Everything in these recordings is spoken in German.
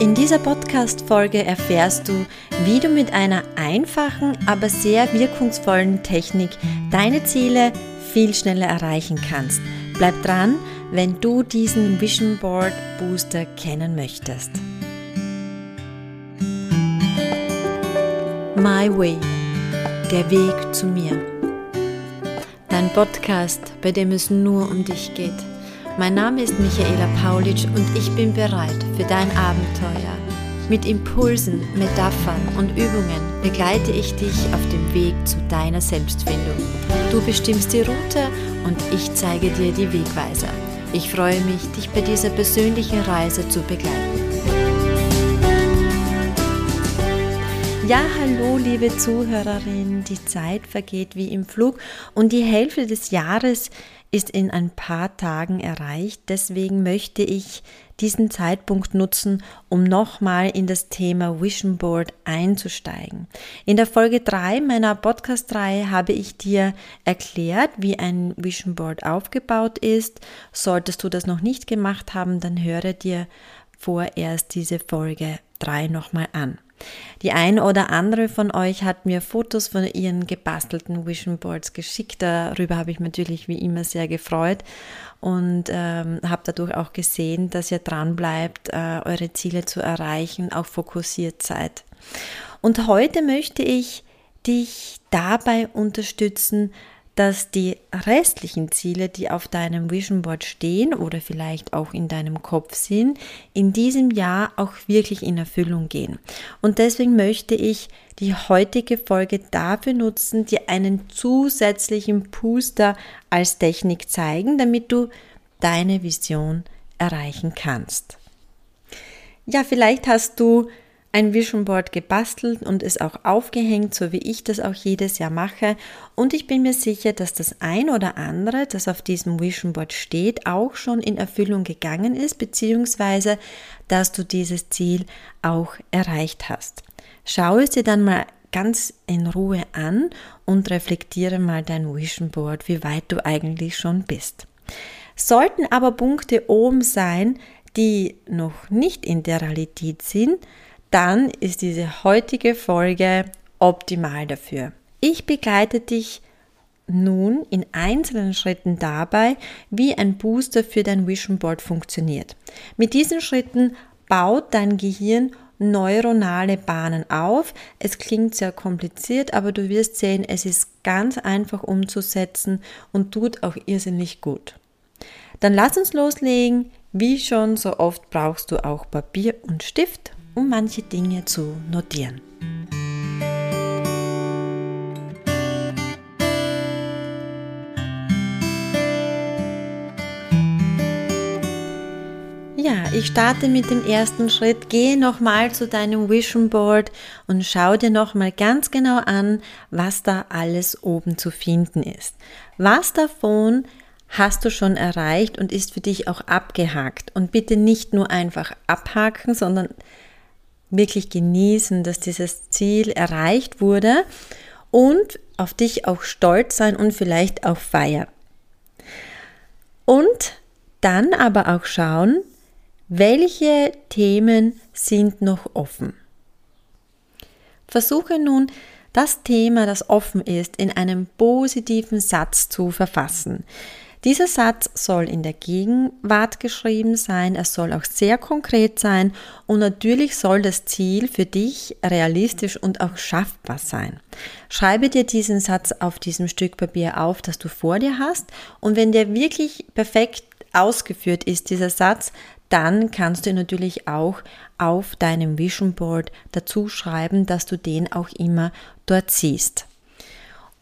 In dieser Podcast-Folge erfährst du, wie du mit einer einfachen, aber sehr wirkungsvollen Technik deine Ziele viel schneller erreichen kannst. Bleib dran, wenn du diesen Vision Board Booster kennen möchtest. My Way, der Weg zu mir. Dein Podcast, bei dem es nur um dich geht. Mein Name ist Michaela Paulitsch und ich bin bereit für dein Abenteuer. Mit Impulsen, Metaphern und Übungen begleite ich dich auf dem Weg zu deiner Selbstfindung. Du bestimmst die Route und ich zeige dir die Wegweiser. Ich freue mich, dich bei dieser persönlichen Reise zu begleiten. Ja, hallo liebe Zuhörerin, die Zeit vergeht wie im Flug und die Hälfte des Jahres ist in ein paar Tagen erreicht. Deswegen möchte ich diesen Zeitpunkt nutzen, um nochmal in das Thema Vision Board einzusteigen. In der Folge 3 meiner Podcast-Reihe habe ich dir erklärt, wie ein Vision Board aufgebaut ist. Solltest du das noch nicht gemacht haben, dann höre dir vorerst diese Folge 3 nochmal an. Die ein oder andere von euch hat mir Fotos von ihren gebastelten Vision Boards geschickt. Darüber habe ich natürlich wie immer sehr gefreut und ähm, habe dadurch auch gesehen, dass ihr dran bleibt, äh, eure Ziele zu erreichen, auch fokussiert seid. Und heute möchte ich dich dabei unterstützen, dass die restlichen Ziele, die auf deinem Vision Board stehen oder vielleicht auch in deinem Kopf sind, in diesem Jahr auch wirklich in Erfüllung gehen. Und deswegen möchte ich die heutige Folge dafür nutzen, dir einen zusätzlichen Booster als Technik zeigen, damit du deine Vision erreichen kannst. Ja, vielleicht hast du ein Vision Board gebastelt und es auch aufgehängt, so wie ich das auch jedes Jahr mache. Und ich bin mir sicher, dass das ein oder andere, das auf diesem Vision Board steht, auch schon in Erfüllung gegangen ist, beziehungsweise dass du dieses Ziel auch erreicht hast. Schau es dir dann mal ganz in Ruhe an und reflektiere mal dein Vision Board, wie weit du eigentlich schon bist. Sollten aber Punkte oben sein, die noch nicht in der Realität sind, dann ist diese heutige Folge optimal dafür. Ich begleite dich nun in einzelnen Schritten dabei, wie ein Booster für dein Vision Board funktioniert. Mit diesen Schritten baut dein Gehirn neuronale Bahnen auf. Es klingt sehr kompliziert, aber du wirst sehen, es ist ganz einfach umzusetzen und tut auch irrsinnig gut. Dann lass uns loslegen. Wie schon so oft brauchst du auch Papier und Stift um manche Dinge zu notieren. Ja, ich starte mit dem ersten Schritt. Gehe nochmal zu deinem Vision Board und schau dir nochmal ganz genau an, was da alles oben zu finden ist. Was davon hast du schon erreicht und ist für dich auch abgehakt. Und bitte nicht nur einfach abhaken, sondern wirklich genießen, dass dieses Ziel erreicht wurde und auf dich auch stolz sein und vielleicht auch feiern. Und dann aber auch schauen, welche Themen sind noch offen. Versuche nun, das Thema, das offen ist, in einem positiven Satz zu verfassen. Dieser Satz soll in der Gegenwart geschrieben sein, er soll auch sehr konkret sein und natürlich soll das Ziel für dich realistisch und auch schaffbar sein. Schreibe dir diesen Satz auf diesem Stück Papier auf, das du vor dir hast und wenn der wirklich perfekt ausgeführt ist, dieser Satz, dann kannst du natürlich auch auf deinem Vision Board dazu schreiben, dass du den auch immer dort siehst.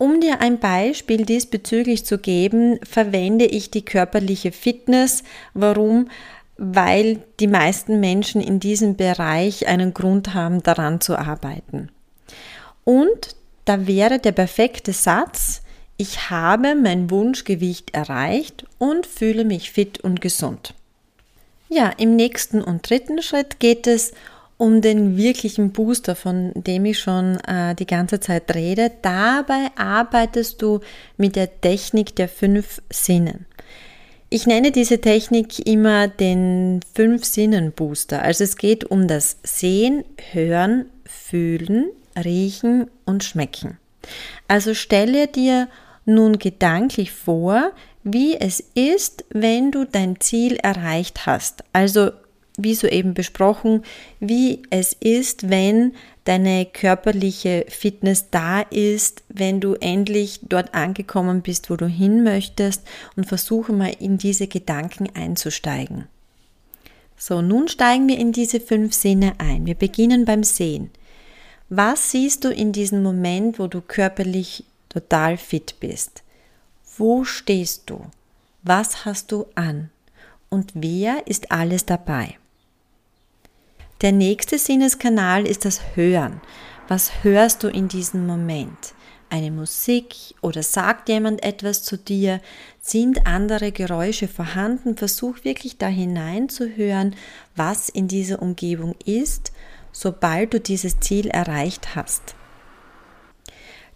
Um dir ein Beispiel diesbezüglich zu geben, verwende ich die körperliche Fitness. Warum? Weil die meisten Menschen in diesem Bereich einen Grund haben, daran zu arbeiten. Und da wäre der perfekte Satz, ich habe mein Wunschgewicht erreicht und fühle mich fit und gesund. Ja, im nächsten und dritten Schritt geht es um den wirklichen Booster, von dem ich schon äh, die ganze Zeit rede. Dabei arbeitest du mit der Technik der fünf Sinnen. Ich nenne diese Technik immer den Fünf-Sinnen-Booster. Also es geht um das Sehen, Hören, Fühlen, Riechen und Schmecken. Also stelle dir nun gedanklich vor, wie es ist, wenn du dein Ziel erreicht hast. Also wie soeben besprochen, wie es ist, wenn deine körperliche Fitness da ist, wenn du endlich dort angekommen bist, wo du hin möchtest und versuche mal in diese Gedanken einzusteigen. So, nun steigen wir in diese fünf Sinne ein. Wir beginnen beim Sehen. Was siehst du in diesem Moment, wo du körperlich total fit bist? Wo stehst du? Was hast du an? Und wer ist alles dabei? Der nächste Sinneskanal ist das Hören. Was hörst du in diesem Moment? Eine Musik oder sagt jemand etwas zu dir? Sind andere Geräusche vorhanden? Versuch wirklich da hineinzuhören, was in dieser Umgebung ist, sobald du dieses Ziel erreicht hast.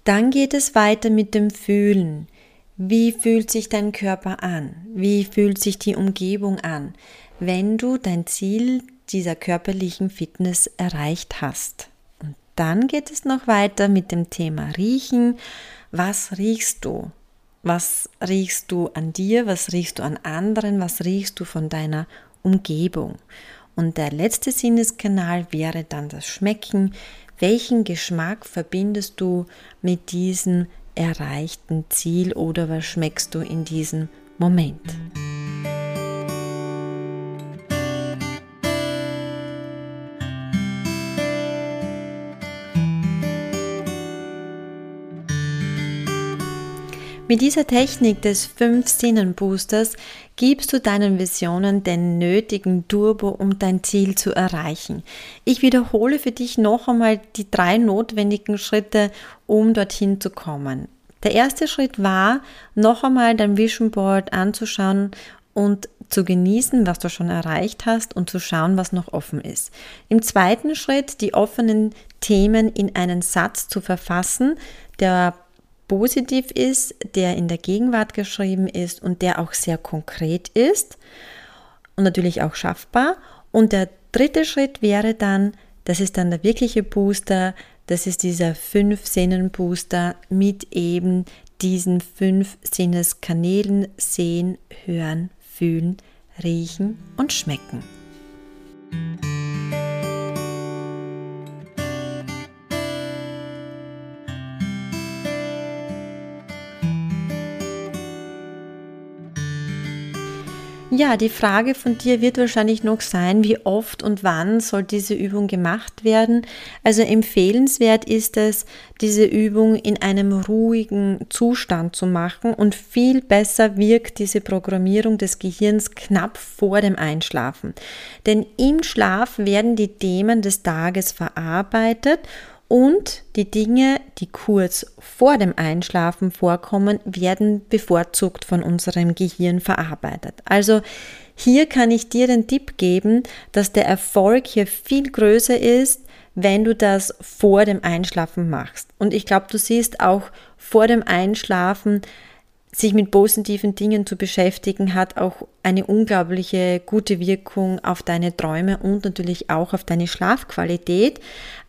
Dann geht es weiter mit dem Fühlen. Wie fühlt sich dein Körper an? Wie fühlt sich die Umgebung an, wenn du dein Ziel dieser körperlichen Fitness erreicht hast. Und dann geht es noch weiter mit dem Thema Riechen. Was riechst du? Was riechst du an dir? Was riechst du an anderen? Was riechst du von deiner Umgebung? Und der letzte Sinneskanal wäre dann das Schmecken. Welchen Geschmack verbindest du mit diesem erreichten Ziel oder was schmeckst du in diesem Moment? Mit dieser Technik des Fünf-Sinnen-Boosters gibst du deinen Visionen den nötigen Turbo, um dein Ziel zu erreichen. Ich wiederhole für dich noch einmal die drei notwendigen Schritte, um dorthin zu kommen. Der erste Schritt war, noch einmal dein Vision Board anzuschauen und zu genießen, was du schon erreicht hast und zu schauen, was noch offen ist. Im zweiten Schritt die offenen Themen in einen Satz zu verfassen, der positiv ist, der in der Gegenwart geschrieben ist und der auch sehr konkret ist und natürlich auch schaffbar. Und der dritte Schritt wäre dann, das ist dann der wirkliche Booster, das ist dieser Fünf-Sinnen-Booster mit eben diesen fünf Sinneskanälen sehen, hören, fühlen, riechen und schmecken. Ja, die Frage von dir wird wahrscheinlich noch sein, wie oft und wann soll diese Übung gemacht werden. Also empfehlenswert ist es, diese Übung in einem ruhigen Zustand zu machen und viel besser wirkt diese Programmierung des Gehirns knapp vor dem Einschlafen. Denn im Schlaf werden die Themen des Tages verarbeitet und die Dinge, die kurz vor dem Einschlafen vorkommen, werden bevorzugt von unserem Gehirn verarbeitet. Also hier kann ich dir den Tipp geben, dass der Erfolg hier viel größer ist, wenn du das vor dem Einschlafen machst. Und ich glaube, du siehst auch vor dem Einschlafen sich mit positiven Dingen zu beschäftigen, hat auch eine unglaubliche gute Wirkung auf deine Träume und natürlich auch auf deine Schlafqualität.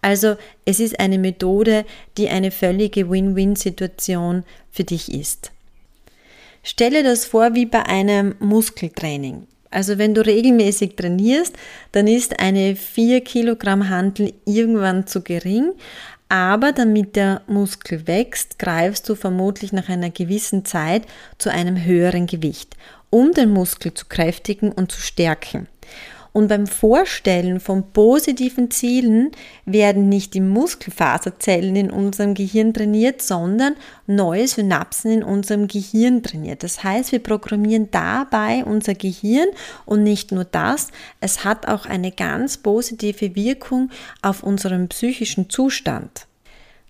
Also es ist eine Methode, die eine völlige Win-Win-Situation für dich ist. Stelle das vor wie bei einem Muskeltraining. Also wenn du regelmäßig trainierst, dann ist eine 4 Kilogramm Handel irgendwann zu gering, aber damit der Muskel wächst, greifst du vermutlich nach einer gewissen Zeit zu einem höheren Gewicht, um den Muskel zu kräftigen und zu stärken. Und beim Vorstellen von positiven Zielen werden nicht die Muskelfaserzellen in unserem Gehirn trainiert, sondern neue Synapsen in unserem Gehirn trainiert. Das heißt, wir programmieren dabei unser Gehirn und nicht nur das, es hat auch eine ganz positive Wirkung auf unseren psychischen Zustand.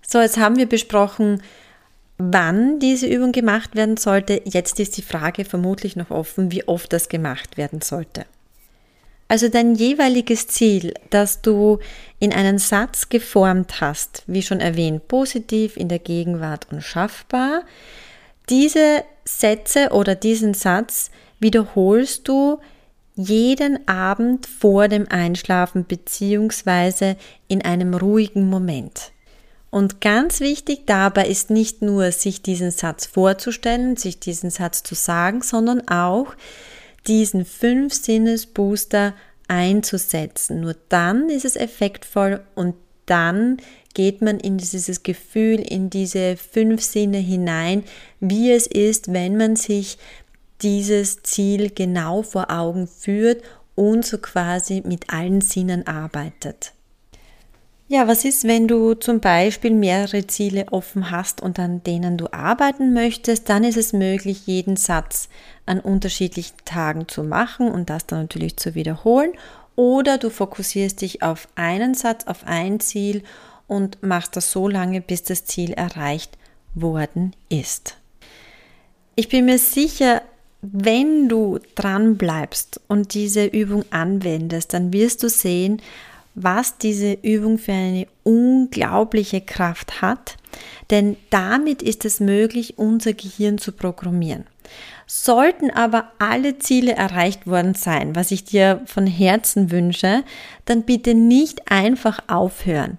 So, jetzt haben wir besprochen, wann diese Übung gemacht werden sollte. Jetzt ist die Frage vermutlich noch offen, wie oft das gemacht werden sollte. Also dein jeweiliges Ziel, das du in einen Satz geformt hast, wie schon erwähnt, positiv in der Gegenwart und schaffbar, diese Sätze oder diesen Satz wiederholst du jeden Abend vor dem Einschlafen beziehungsweise in einem ruhigen Moment. Und ganz wichtig dabei ist nicht nur, sich diesen Satz vorzustellen, sich diesen Satz zu sagen, sondern auch diesen fünf Sinnesbooster einzusetzen. Nur dann ist es effektvoll und dann geht man in dieses Gefühl, in diese fünf Sinne hinein, wie es ist, wenn man sich dieses Ziel genau vor Augen führt und so quasi mit allen Sinnen arbeitet. Ja, was ist, wenn du zum Beispiel mehrere Ziele offen hast und an denen du arbeiten möchtest? Dann ist es möglich, jeden Satz an unterschiedlichen Tagen zu machen und das dann natürlich zu wiederholen. Oder du fokussierst dich auf einen Satz, auf ein Ziel und machst das so lange, bis das Ziel erreicht worden ist. Ich bin mir sicher, wenn du dran bleibst und diese Übung anwendest, dann wirst du sehen, was diese Übung für eine unglaubliche Kraft hat, denn damit ist es möglich, unser Gehirn zu programmieren. Sollten aber alle Ziele erreicht worden sein, was ich dir von Herzen wünsche, dann bitte nicht einfach aufhören.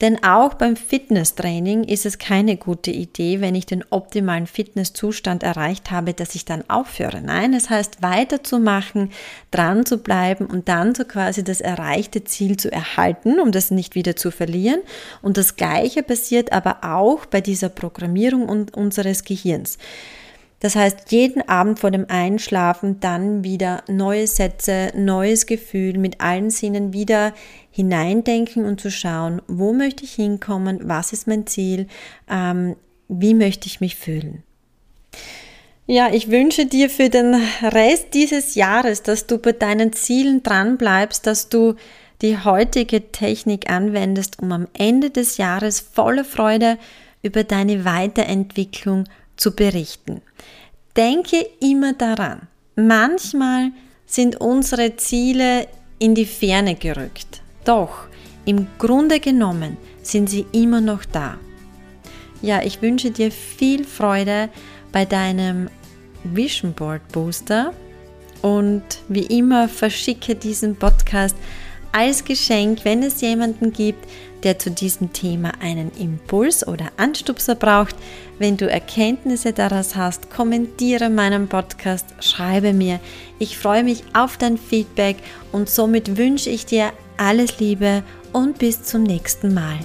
Denn auch beim Fitnesstraining ist es keine gute Idee, wenn ich den optimalen Fitnesszustand erreicht habe, dass ich dann aufhöre. Nein, es heißt weiterzumachen, dran zu bleiben und dann so quasi das erreichte Ziel zu erhalten, um das nicht wieder zu verlieren. Und das Gleiche passiert aber auch bei dieser Programmierung unseres Gehirns. Das heißt, jeden Abend vor dem Einschlafen dann wieder neue Sätze, neues Gefühl, mit allen Sinnen wieder hineindenken und zu schauen, wo möchte ich hinkommen, was ist mein Ziel, ähm, wie möchte ich mich fühlen. Ja, ich wünsche dir für den Rest dieses Jahres, dass du bei deinen Zielen dran bleibst, dass du die heutige Technik anwendest, um am Ende des Jahres voller Freude über deine Weiterentwicklung zu berichten. Denke immer daran, manchmal sind unsere Ziele in die Ferne gerückt, doch im Grunde genommen sind sie immer noch da. Ja, ich wünsche dir viel Freude bei deinem Vision Board Booster und wie immer verschicke diesen Podcast als Geschenk, wenn es jemanden gibt, der zu diesem Thema einen Impuls oder Anstupser braucht. Wenn du Erkenntnisse daraus hast, kommentiere meinen Podcast, schreibe mir. Ich freue mich auf dein Feedback und somit wünsche ich dir alles Liebe und bis zum nächsten Mal.